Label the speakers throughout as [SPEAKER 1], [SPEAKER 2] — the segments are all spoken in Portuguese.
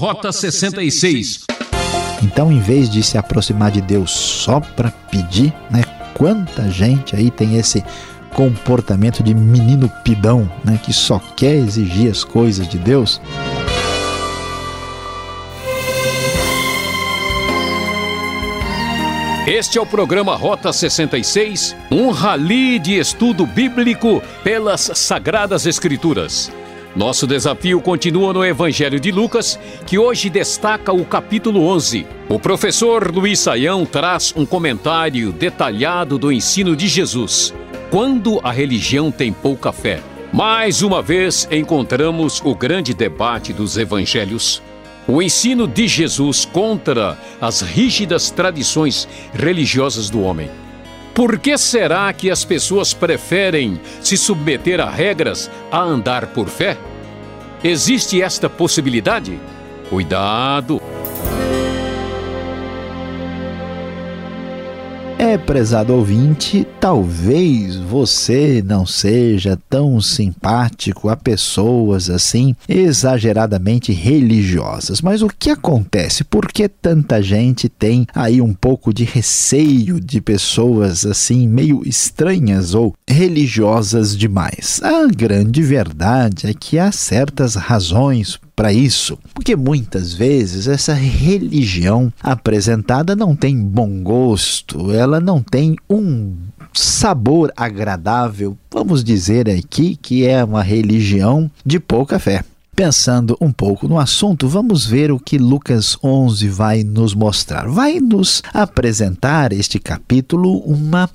[SPEAKER 1] Rota 66.
[SPEAKER 2] Então, em vez de se aproximar de Deus só para pedir, né? Quanta gente aí tem esse comportamento de menino pidão, né, que só quer exigir as coisas de Deus.
[SPEAKER 1] Este é o programa Rota 66, um rally de estudo bíblico pelas Sagradas Escrituras. Nosso desafio continua no Evangelho de Lucas, que hoje destaca o capítulo 11. O professor Luiz Saião traz um comentário detalhado do ensino de Jesus. Quando a religião tem pouca fé. Mais uma vez encontramos o grande debate dos evangelhos. O ensino de Jesus contra as rígidas tradições religiosas do homem. Por que será que as pessoas preferem se submeter a regras a andar por fé? Existe esta possibilidade? Cuidado!
[SPEAKER 2] É, prezado ouvinte, talvez você não seja tão simpático a pessoas assim exageradamente religiosas. Mas o que acontece? Por que tanta gente tem aí um pouco de receio de pessoas assim meio estranhas ou religiosas demais? A grande verdade é que há certas razões para isso, porque muitas vezes essa religião apresentada não tem bom gosto, ela não tem um sabor agradável. Vamos dizer aqui que é uma religião de pouca fé. Pensando um pouco no assunto, vamos ver o que Lucas 11 vai nos mostrar. Vai nos apresentar este capítulo uma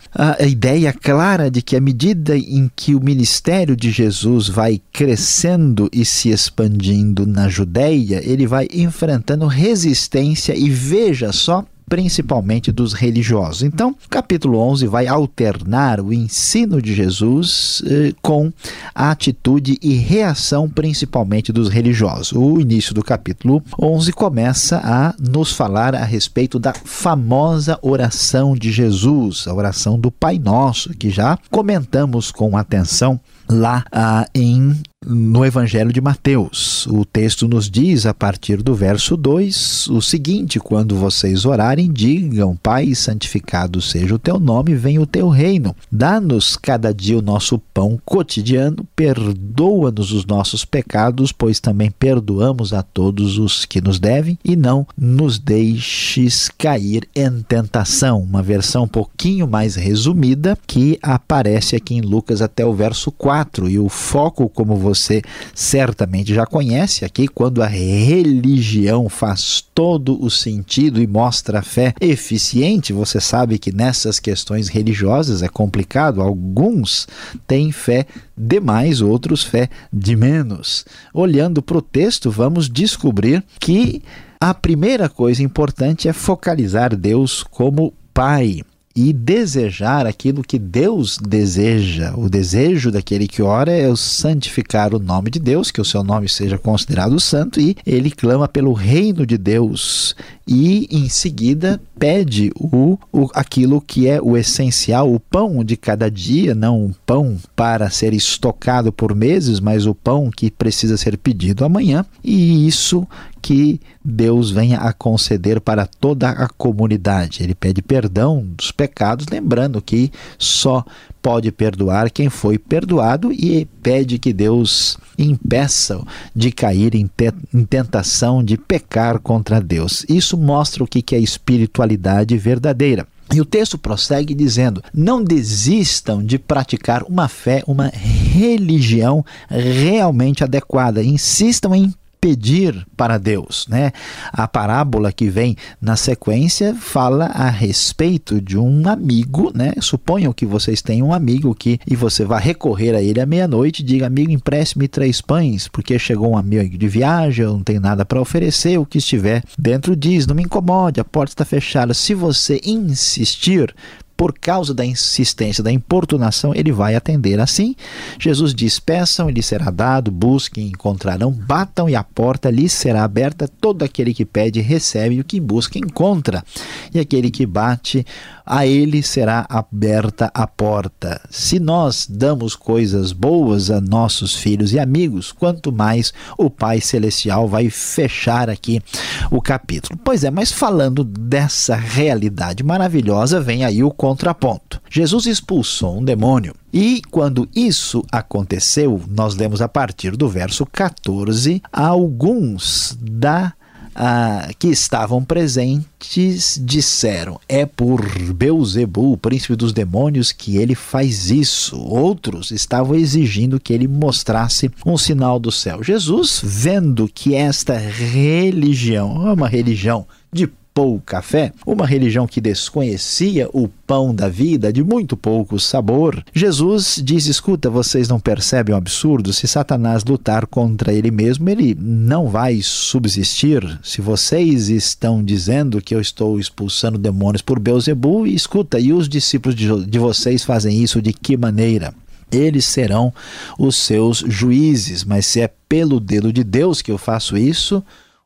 [SPEAKER 2] ideia clara de que à medida em que o ministério de Jesus vai crescendo e se expandindo na Judéia, ele vai enfrentando resistência e veja só principalmente dos religiosos. Então, o capítulo 11 vai alternar o ensino de Jesus eh, com a atitude e reação principalmente dos religiosos. O início do capítulo 11 começa a nos falar a respeito da famosa oração de Jesus, a oração do Pai Nosso, que já comentamos com atenção lá ah, em no Evangelho de Mateus. O texto nos diz, a partir do verso 2, o seguinte: Quando vocês orarem, digam, Pai, santificado seja o teu nome, venha o teu reino. Dá-nos cada dia o nosso pão cotidiano, perdoa-nos os nossos pecados, pois também perdoamos a todos os que nos devem, e não nos deixes cair em tentação. Uma versão um pouquinho mais resumida que aparece aqui em Lucas até o verso 4. E o foco, como você você certamente já conhece aqui, quando a religião faz todo o sentido e mostra a fé eficiente, você sabe que nessas questões religiosas é complicado. Alguns têm fé demais, outros fé de menos. Olhando para o texto, vamos descobrir que a primeira coisa importante é focalizar Deus como Pai e desejar aquilo que Deus deseja. O desejo daquele que ora é o santificar o nome de Deus, que o seu nome seja considerado santo, e ele clama pelo reino de Deus e em seguida pede o, o aquilo que é o essencial, o pão de cada dia, não um pão para ser estocado por meses, mas o pão que precisa ser pedido amanhã, e isso que Deus venha a conceder para toda a comunidade. Ele pede perdão dos pecados, lembrando que só pode perdoar quem foi perdoado e pede que Deus impeça de cair em, te em tentação de pecar contra Deus. Isso mostra o que é espiritualidade verdadeira. E o texto prossegue dizendo: não desistam de praticar uma fé, uma religião realmente adequada. Insistam em pedir para Deus, né? A parábola que vem na sequência fala a respeito de um amigo, né? Suponham que vocês têm um amigo que e você vai recorrer a ele à meia-noite diga: "Amigo, empreste-me três pães, porque chegou um amigo de viagem, eu não tenho nada para oferecer, o que estiver dentro diz: não me incomode, a porta está fechada. Se você insistir, por causa da insistência, da importunação, ele vai atender. Assim, Jesus diz: Peçam e lhes será dado, busquem e encontrarão, batam e a porta lhes será aberta. Todo aquele que pede, recebe, e o que busca, encontra. E aquele que bate, a ele será aberta a porta. Se nós damos coisas boas a nossos filhos e amigos, quanto mais o Pai Celestial vai fechar aqui o capítulo. Pois é, mas falando dessa realidade maravilhosa, vem aí o contraponto. Jesus expulsou um demônio. E quando isso aconteceu, nós lemos a partir do verso 14, alguns da ah, que estavam presentes disseram: É por Beuzebu, príncipe dos demônios, que ele faz isso. Outros estavam exigindo que ele mostrasse um sinal do céu. Jesus, vendo que esta religião é uma religião de pouca fé, uma religião que desconhecia o pão da vida, de muito pouco sabor, Jesus diz: escuta, vocês não percebem o absurdo? Se Satanás lutar contra ele mesmo, ele não vai subsistir. Se vocês estão dizendo que eu estou expulsando demônios por Beuzebu, escuta, e os discípulos de vocês fazem isso de que maneira? eles serão os seus juízes. Mas se é pelo dedo de Deus que eu faço isso,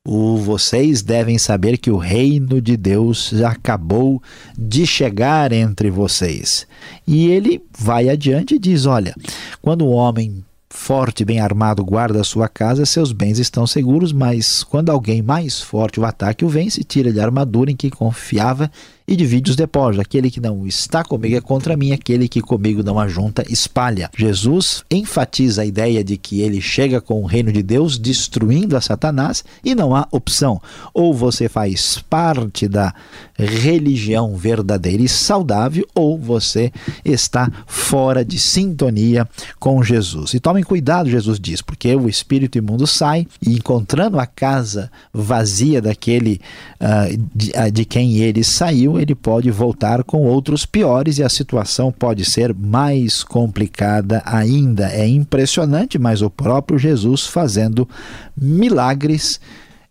[SPEAKER 2] o, vocês devem saber que o reino de Deus acabou de chegar entre vocês. E ele vai adiante e diz: Olha, quando o homem forte, bem armado, guarda a sua casa, seus bens estão seguros, mas quando alguém mais forte o ataque o vence, tira-lhe a armadura em que confiava e divide os depósitos. Aquele que não está comigo é contra mim, aquele que comigo não ajunta, espalha. Jesus enfatiza a ideia de que ele chega com o reino de Deus destruindo a Satanás e não há opção. Ou você faz parte da religião verdadeira e saudável, ou você está fora de sintonia com Jesus. E tomem cuidado, Jesus diz, porque o espírito imundo sai e encontrando a casa vazia daquele uh, de, uh, de quem ele saiu, ele pode voltar com outros piores e a situação pode ser mais complicada ainda. É impressionante, mas o próprio Jesus fazendo milagres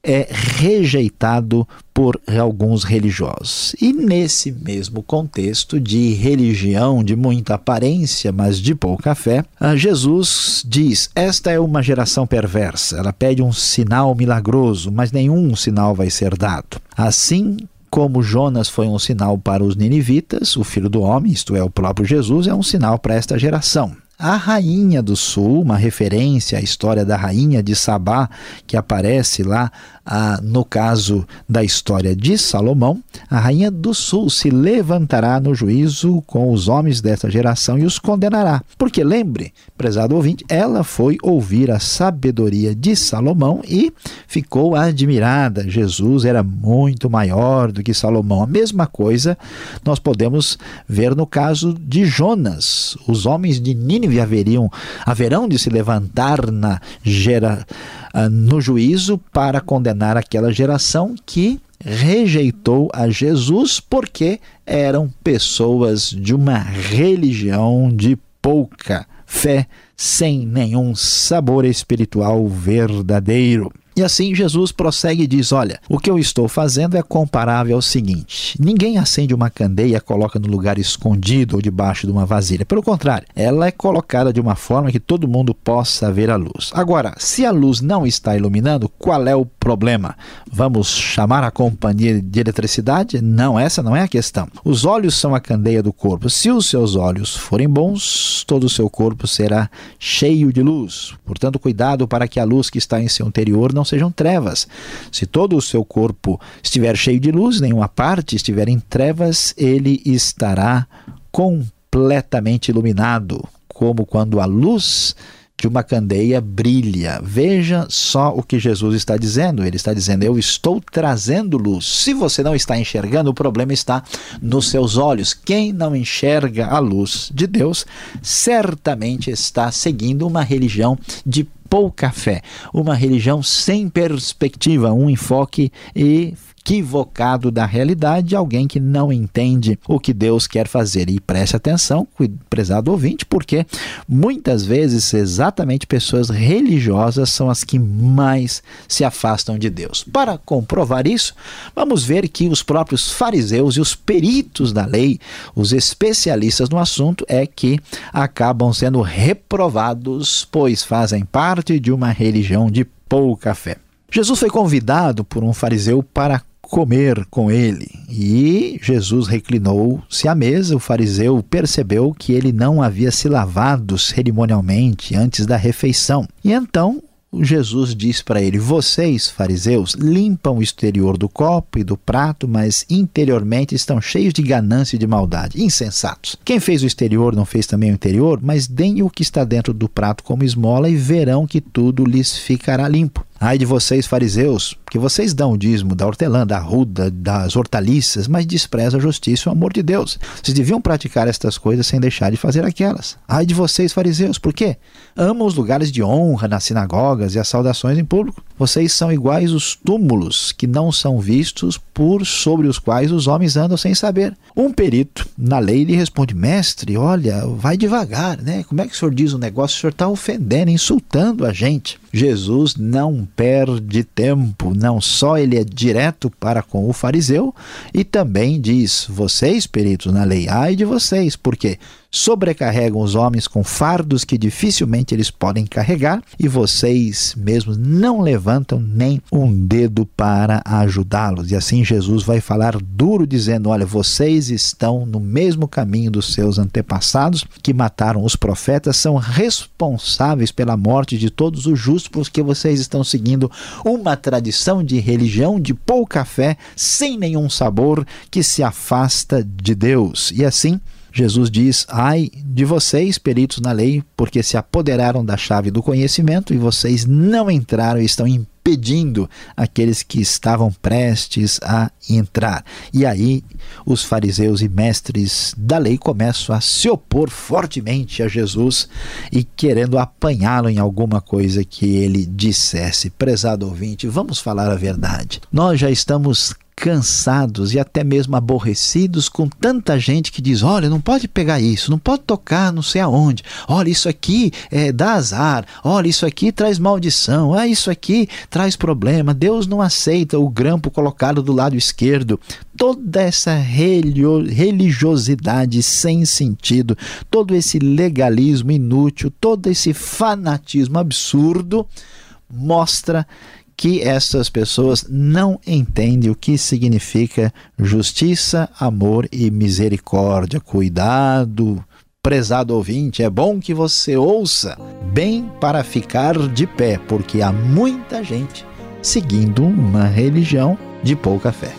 [SPEAKER 2] é rejeitado por alguns religiosos. E nesse mesmo contexto de religião de muita aparência, mas de pouca fé, Jesus diz: Esta é uma geração perversa. Ela pede um sinal milagroso, mas nenhum sinal vai ser dado. Assim como Jonas foi um sinal para os ninivitas, o filho do homem, isto é, o próprio Jesus, é um sinal para esta geração. A Rainha do Sul, uma referência à história da Rainha de Sabá, que aparece lá ah, no caso da história de Salomão, a Rainha do Sul se levantará no juízo com os homens desta geração e os condenará. Porque lembre, prezado ouvinte, ela foi ouvir a sabedoria de Salomão e ficou admirada. Jesus era muito maior do que Salomão. A mesma coisa nós podemos ver no caso de Jonas. Os homens de Nínive haveriam, haverão de se levantar na gera, uh, no juízo para condenar aquela geração que rejeitou a Jesus porque eram pessoas de uma religião de pouca fé, sem nenhum sabor espiritual verdadeiro. E assim Jesus prossegue e diz: Olha, o que eu estou fazendo é comparável ao seguinte: ninguém acende uma candeia e coloca no lugar escondido ou debaixo de uma vasilha. Pelo contrário, ela é colocada de uma forma que todo mundo possa ver a luz. Agora, se a luz não está iluminando, qual é o problema? Vamos chamar a companhia de eletricidade? Não, essa não é a questão. Os olhos são a candeia do corpo. Se os seus olhos forem bons, todo o seu corpo será cheio de luz. Portanto, cuidado para que a luz que está em seu interior não sejam trevas. Se todo o seu corpo estiver cheio de luz, nenhuma parte estiver em trevas, ele estará completamente iluminado, como quando a luz de uma candeia brilha. Veja só o que Jesus está dizendo. Ele está dizendo: Eu estou trazendo luz. Se você não está enxergando, o problema está nos seus olhos. Quem não enxerga a luz de Deus, certamente está seguindo uma religião de pouca fé, uma religião sem perspectiva, um enfoque e equivocado da realidade, alguém que não entende o que Deus quer fazer. E preste atenção, prezado ouvinte, porque muitas vezes exatamente pessoas religiosas são as que mais se afastam de Deus. Para comprovar isso, vamos ver que os próprios fariseus e os peritos da lei, os especialistas no assunto, é que acabam sendo reprovados, pois fazem parte de uma religião de pouca fé. Jesus foi convidado por um fariseu para comer com ele. E Jesus reclinou-se à mesa. O fariseu percebeu que ele não havia se lavado cerimonialmente antes da refeição. E então Jesus diz para ele: Vocês, fariseus, limpam o exterior do copo e do prato, mas interiormente estão cheios de ganância e de maldade. Insensatos. Quem fez o exterior não fez também o interior, mas deem o que está dentro do prato como esmola e verão que tudo lhes ficará limpo. Ai de vocês, fariseus, que vocês dão o dízimo da hortelã, da ruda, das hortaliças, mas desprezam a justiça e o amor de Deus. Vocês deviam praticar estas coisas sem deixar de fazer aquelas. Ai de vocês, fariseus, por quê? Amam os lugares de honra nas sinagogas e as saudações em público. Vocês são iguais os túmulos que não são vistos por sobre os quais os homens andam sem saber. Um perito na lei lhe responde: Mestre, olha, vai devagar, né? Como é que o senhor diz um negócio? O senhor está ofendendo, insultando a gente. Jesus não perde tempo, não só ele é direto para com o fariseu, e também diz: Vocês, peritos na lei, ai de vocês, porque sobrecarregam os homens com fardos que dificilmente eles podem carregar, e vocês mesmos não levantam nem um dedo para ajudá-los. E assim Jesus vai falar duro, dizendo: Olha, vocês estão no mesmo caminho dos seus antepassados que mataram os profetas, são responsáveis pela morte de todos os justos, porque vocês estão seguindo uma tradição de religião de pouca fé, sem nenhum sabor, que se afasta de Deus. E assim, Jesus diz: Ai de vocês, peritos na lei, porque se apoderaram da chave do conhecimento e vocês não entraram e estão impedindo aqueles que estavam prestes a entrar. E aí os fariseus e mestres da lei começam a se opor fortemente a Jesus e querendo apanhá-lo em alguma coisa que ele dissesse. Prezado ouvinte, vamos falar a verdade. Nós já estamos cansados e até mesmo aborrecidos com tanta gente que diz: olha, não pode pegar isso, não pode tocar não sei aonde, olha, isso aqui é, dá azar, olha, isso aqui traz maldição, ah, isso aqui traz problema, Deus não aceita o grampo colocado do lado esquerdo. Toda essa religiosidade sem sentido, todo esse legalismo inútil, todo esse fanatismo absurdo mostra que essas pessoas não entendem o que significa justiça, amor e misericórdia. Cuidado, prezado ouvinte, é bom que você ouça bem para ficar de pé, porque há muita gente seguindo uma religião de pouca fé.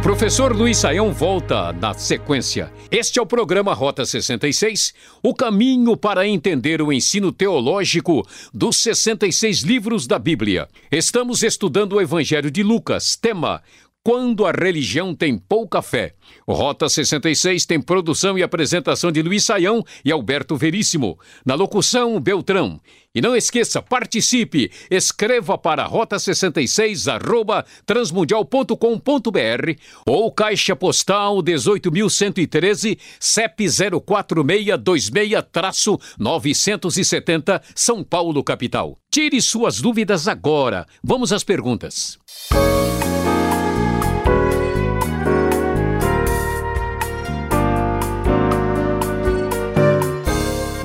[SPEAKER 1] O professor Luiz Saião volta na sequência. Este é o programa Rota 66, o caminho para entender o ensino teológico dos 66 livros da Bíblia. Estamos estudando o Evangelho de Lucas, tema quando a religião tem pouca fé. Rota 66 tem produção e apresentação de Luiz Saião e Alberto Veríssimo. Na locução, Beltrão. E não esqueça, participe, escreva para rota66 arroba transmundial.com.br ou caixa postal 18.113 CEP 04626-970 São Paulo, capital. Tire suas dúvidas agora. Vamos às perguntas.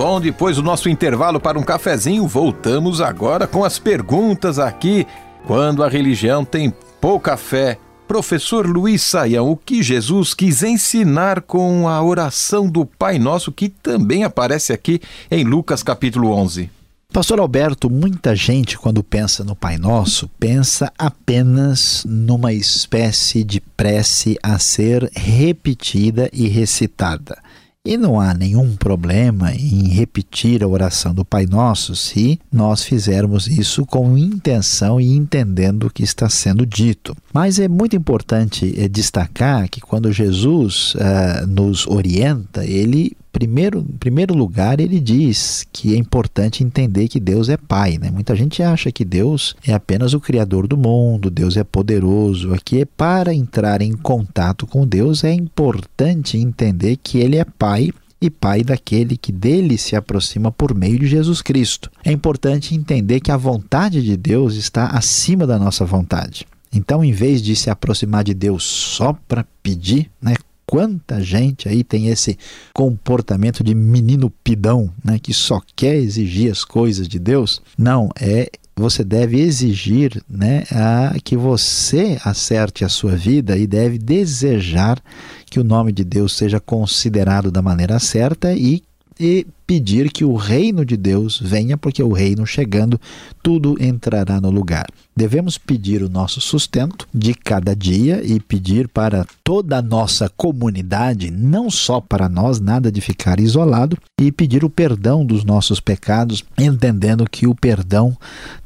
[SPEAKER 3] Bom, depois do nosso intervalo para um cafezinho, voltamos agora com as perguntas aqui. Quando a religião tem pouca fé, Professor Luiz Saião, o que Jesus quis ensinar com a oração do Pai Nosso, que também aparece aqui em Lucas capítulo 11?
[SPEAKER 2] Pastor Alberto, muita gente, quando pensa no Pai Nosso, pensa apenas numa espécie de prece a ser repetida e recitada. E não há nenhum problema em repetir a oração do Pai Nosso se nós fizermos isso com intenção e entendendo o que está sendo dito. Mas é muito importante é, destacar que quando Jesus uh, nos orienta, ele primeiro, em primeiro lugar, ele diz que é importante entender que Deus é Pai. Né? Muita gente acha que Deus é apenas o Criador do mundo, Deus é poderoso. Aqui, para entrar em contato com Deus, é importante entender que Ele é Pai e Pai daquele que dele se aproxima por meio de Jesus Cristo. É importante entender que a vontade de Deus está acima da nossa vontade. Então, em vez de se aproximar de Deus só para pedir, né, quanta gente aí tem esse comportamento de menino pidão, né, que só quer exigir as coisas de Deus. Não, é você deve exigir né, a, que você acerte a sua vida e deve desejar que o nome de Deus seja considerado da maneira certa e e pedir que o reino de Deus venha, porque o reino chegando, tudo entrará no lugar. Devemos pedir o nosso sustento de cada dia e pedir para toda a nossa comunidade, não só para nós, nada de ficar isolado, e pedir o perdão dos nossos pecados, entendendo que o perdão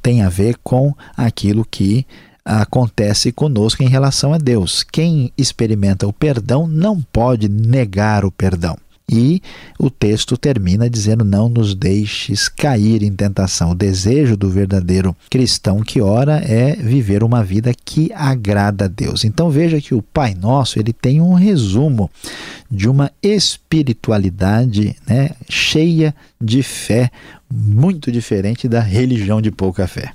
[SPEAKER 2] tem a ver com aquilo que acontece conosco em relação a Deus. Quem experimenta o perdão não pode negar o perdão. E o texto termina dizendo: Não nos deixes cair em tentação. O desejo do verdadeiro cristão que ora é viver uma vida que agrada a Deus. Então veja que o Pai Nosso ele tem um resumo de uma espiritualidade né, cheia de fé, muito diferente da religião de pouca fé.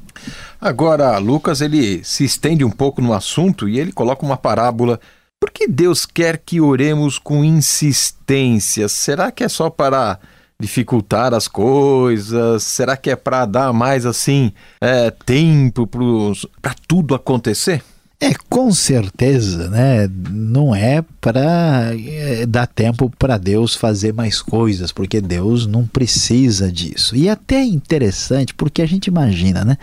[SPEAKER 3] Agora, Lucas ele se estende um pouco no assunto e ele coloca uma parábola por que Deus quer que oremos com insistência? Será que é só para dificultar as coisas? Será que é para dar mais assim é, tempo para tudo acontecer?
[SPEAKER 2] É, com certeza, né? Não é para é, dar tempo para Deus fazer mais coisas, porque Deus não precisa disso. E até é interessante, porque a gente imagina, né?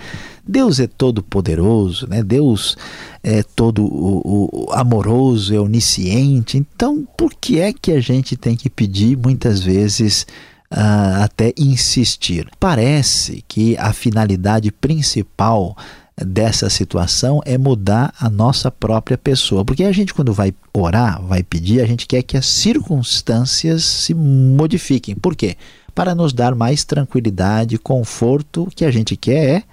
[SPEAKER 2] Deus é todo poderoso, né? Deus é todo o, o, amoroso, é onisciente. Então, por que é que a gente tem que pedir muitas vezes uh, até insistir? Parece que a finalidade principal dessa situação é mudar a nossa própria pessoa. Porque a gente, quando vai orar, vai pedir, a gente quer que as circunstâncias se modifiquem. Por quê? Para nos dar mais tranquilidade, conforto. O que a gente quer é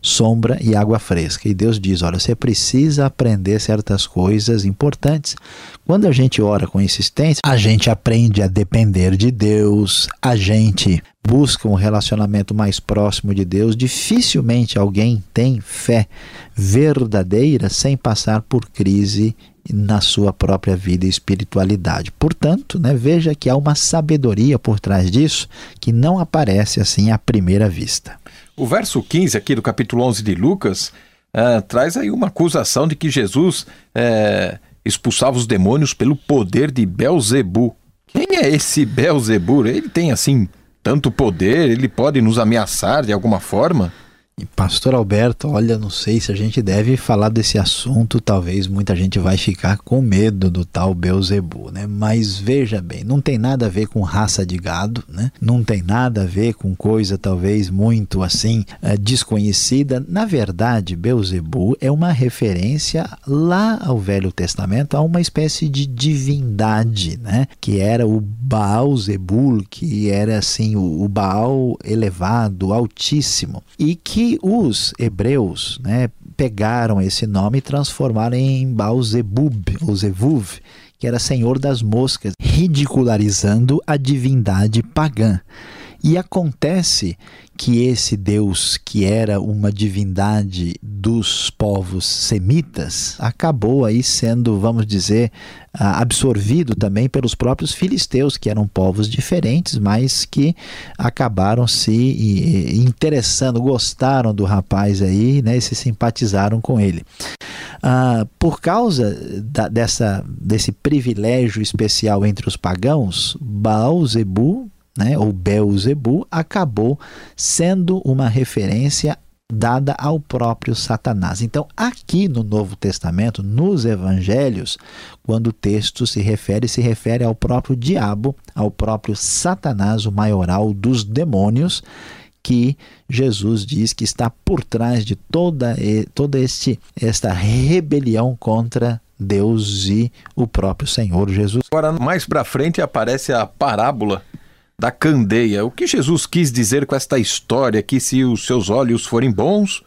[SPEAKER 2] sombra e água fresca. E Deus diz: olha, você precisa aprender certas coisas importantes. Quando a gente ora com insistência, a gente aprende a depender de Deus, a gente busca um relacionamento mais próximo de Deus. Dificilmente alguém tem fé verdadeira sem passar por crise na sua própria vida e espiritualidade. Portanto, né, veja que há uma sabedoria por trás disso que não aparece assim à primeira vista.
[SPEAKER 3] O verso 15 aqui do capítulo 11 de Lucas uh, traz aí uma acusação de que Jesus uh, expulsava os demônios pelo poder de Belzebu. Quem é esse Belzebu? Ele tem assim tanto poder, ele pode nos ameaçar de alguma forma?
[SPEAKER 2] Pastor Alberto, olha, não sei se a gente deve falar desse assunto, talvez muita gente vai ficar com medo do tal Beuzebu, né? Mas veja bem, não tem nada a ver com raça de gado, né? Não tem nada a ver com coisa talvez muito assim é, desconhecida. Na verdade, Beuzebu é uma referência lá ao Velho Testamento a uma espécie de divindade, né? Que era o Baal Zebul, que era assim o Baal elevado, altíssimo, e que os hebreus né, pegaram esse nome e transformaram em Baal-zebub, ou Zevuv, que era senhor das moscas, ridicularizando a divindade pagã. E acontece que esse Deus, que era uma divindade dos povos semitas, acabou aí sendo, vamos dizer, absorvido também pelos próprios filisteus, que eram povos diferentes, mas que acabaram se interessando, gostaram do rapaz aí, né, e se simpatizaram com ele. Ah, por causa da, dessa, desse privilégio especial entre os pagãos, Baal Zebu né, ou acabou sendo uma referência dada ao próprio Satanás. Então, aqui no Novo Testamento, nos evangelhos, quando o texto se refere, se refere ao próprio diabo, ao próprio Satanás, o maioral dos demônios, que Jesus diz que está por trás de toda, toda este, esta rebelião contra Deus e o próprio Senhor Jesus.
[SPEAKER 3] Agora, mais para frente aparece a parábola da candeia. O que Jesus quis dizer com esta história que se os seus olhos forem bons,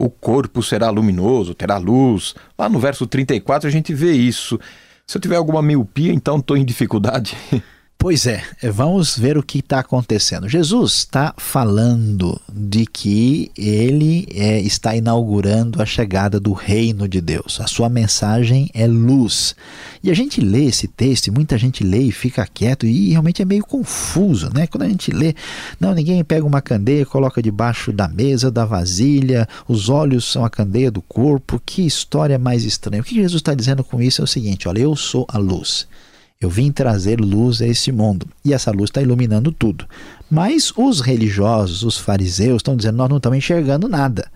[SPEAKER 3] o corpo será luminoso, terá luz. Lá no verso 34 a gente vê isso. Se eu tiver alguma miopia, então estou em dificuldade.
[SPEAKER 2] Pois é, vamos ver o que está acontecendo. Jesus está falando de que ele é, está inaugurando a chegada do reino de Deus. A sua mensagem é luz. E a gente lê esse texto, e muita gente lê e fica quieto, e realmente é meio confuso, né? Quando a gente lê, não, ninguém pega uma candeia, coloca debaixo da mesa, da vasilha, os olhos são a candeia do corpo. Que história mais estranha. O que Jesus está dizendo com isso é o seguinte: olha, eu sou a luz. Eu vim trazer luz a este mundo e essa luz está iluminando tudo. Mas os religiosos, os fariseus, estão dizendo: nós não estamos enxergando nada.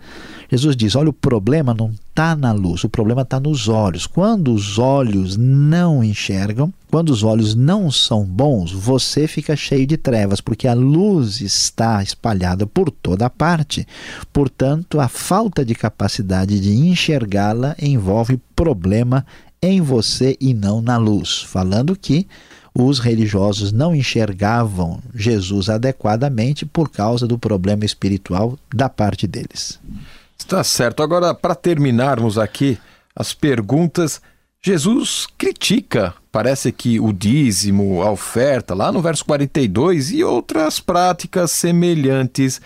[SPEAKER 2] Jesus diz: olha, o problema não está na luz, o problema está nos olhos. Quando os olhos não enxergam, quando os olhos não são bons, você fica cheio de trevas, porque a luz está espalhada por toda parte. Portanto, a falta de capacidade de enxergá-la envolve problema em você e não na luz, falando que os religiosos não enxergavam Jesus adequadamente por causa do problema espiritual da parte deles.
[SPEAKER 3] Está certo. Agora, para terminarmos aqui as perguntas, Jesus critica, parece que o dízimo, a oferta, lá no verso 42, e outras práticas semelhantes.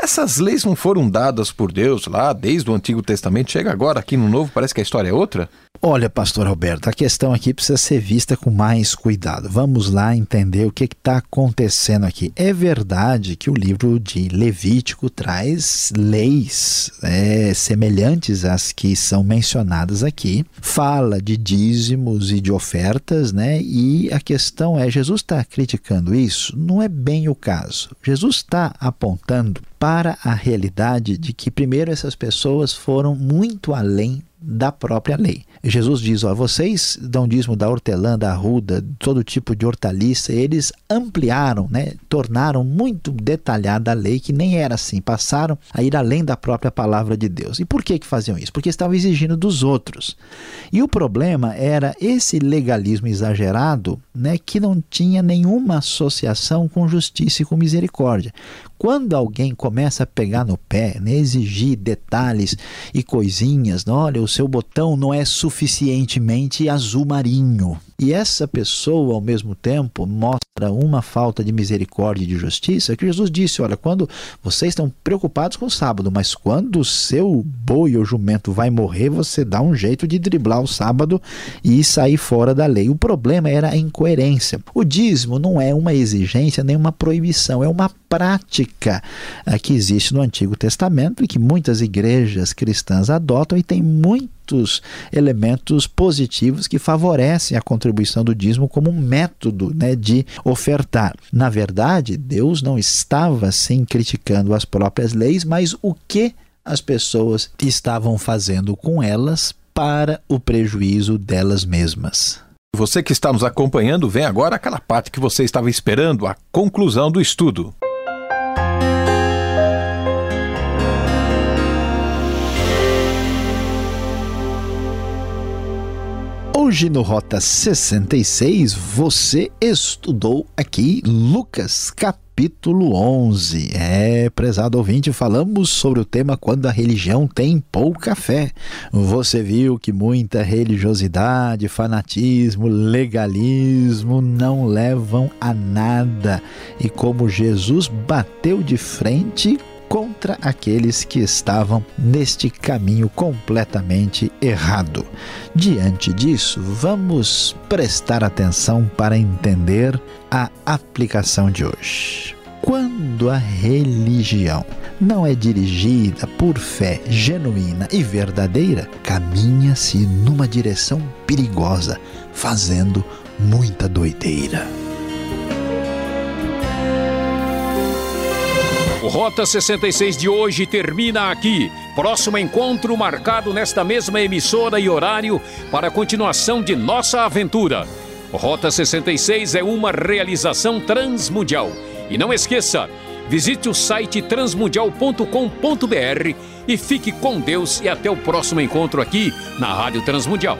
[SPEAKER 3] Essas leis não foram dadas por Deus lá desde o Antigo Testamento, chega agora aqui no Novo, parece que a história é outra?
[SPEAKER 2] Olha, pastor Alberto, a questão aqui precisa ser vista com mais cuidado. Vamos lá entender o que está acontecendo aqui. É verdade que o livro de Levítico traz leis é, semelhantes às que são mencionadas aqui, fala de dízimos e de ofertas, né? E a questão é: Jesus está criticando isso? Não é bem o caso. Jesus está apontando para a realidade de que, primeiro, essas pessoas foram muito além da própria lei. Jesus diz: ó, vocês dão dízimo da hortelã, da arruda, todo tipo de hortaliça. Eles ampliaram, né, tornaram muito detalhada a lei, que nem era assim, passaram a ir além da própria palavra de Deus. E por que, que faziam isso? Porque estavam exigindo dos outros. E o problema era esse legalismo exagerado né, que não tinha nenhuma associação com justiça e com misericórdia. Quando alguém começa a pegar no pé, né, exigir detalhes e coisinhas, olha, o seu botão não é suficientemente azul marinho. E essa pessoa, ao mesmo tempo, mostra uma falta de misericórdia e de justiça, que Jesus disse: Olha, quando vocês estão preocupados com o sábado, mas quando o seu boi ou jumento vai morrer, você dá um jeito de driblar o sábado e sair fora da lei. O problema era a incoerência. O dízimo não é uma exigência nem uma proibição, é uma prática eh, que existe no Antigo Testamento e que muitas igrejas cristãs adotam e tem muito muitos elementos positivos que favorecem a contribuição do dízimo como um método né, de ofertar. Na verdade, Deus não estava sim criticando as próprias leis, mas o que as pessoas estavam fazendo com elas para o prejuízo delas mesmas.
[SPEAKER 3] Você que está nos acompanhando, vem agora aquela parte que você estava esperando, a conclusão do estudo.
[SPEAKER 2] Hoje no Rota 66 você estudou aqui Lucas capítulo 11. É, prezado ouvinte, falamos sobre o tema quando a religião tem pouca fé. Você viu que muita religiosidade, fanatismo, legalismo não levam a nada. E como Jesus bateu de frente contra aqueles que estavam neste caminho completamente errado. Diante disso, vamos prestar atenção para entender a aplicação de hoje. Quando a religião não é dirigida por fé genuína e verdadeira, caminha-se numa direção perigosa, fazendo muita doideira.
[SPEAKER 1] Rota 66 de hoje termina aqui. Próximo encontro marcado nesta mesma emissora e horário para a continuação de nossa aventura. Rota 66 é uma realização transmundial. E não esqueça, visite o site transmundial.com.br e fique com Deus e até o próximo encontro aqui na Rádio Transmundial.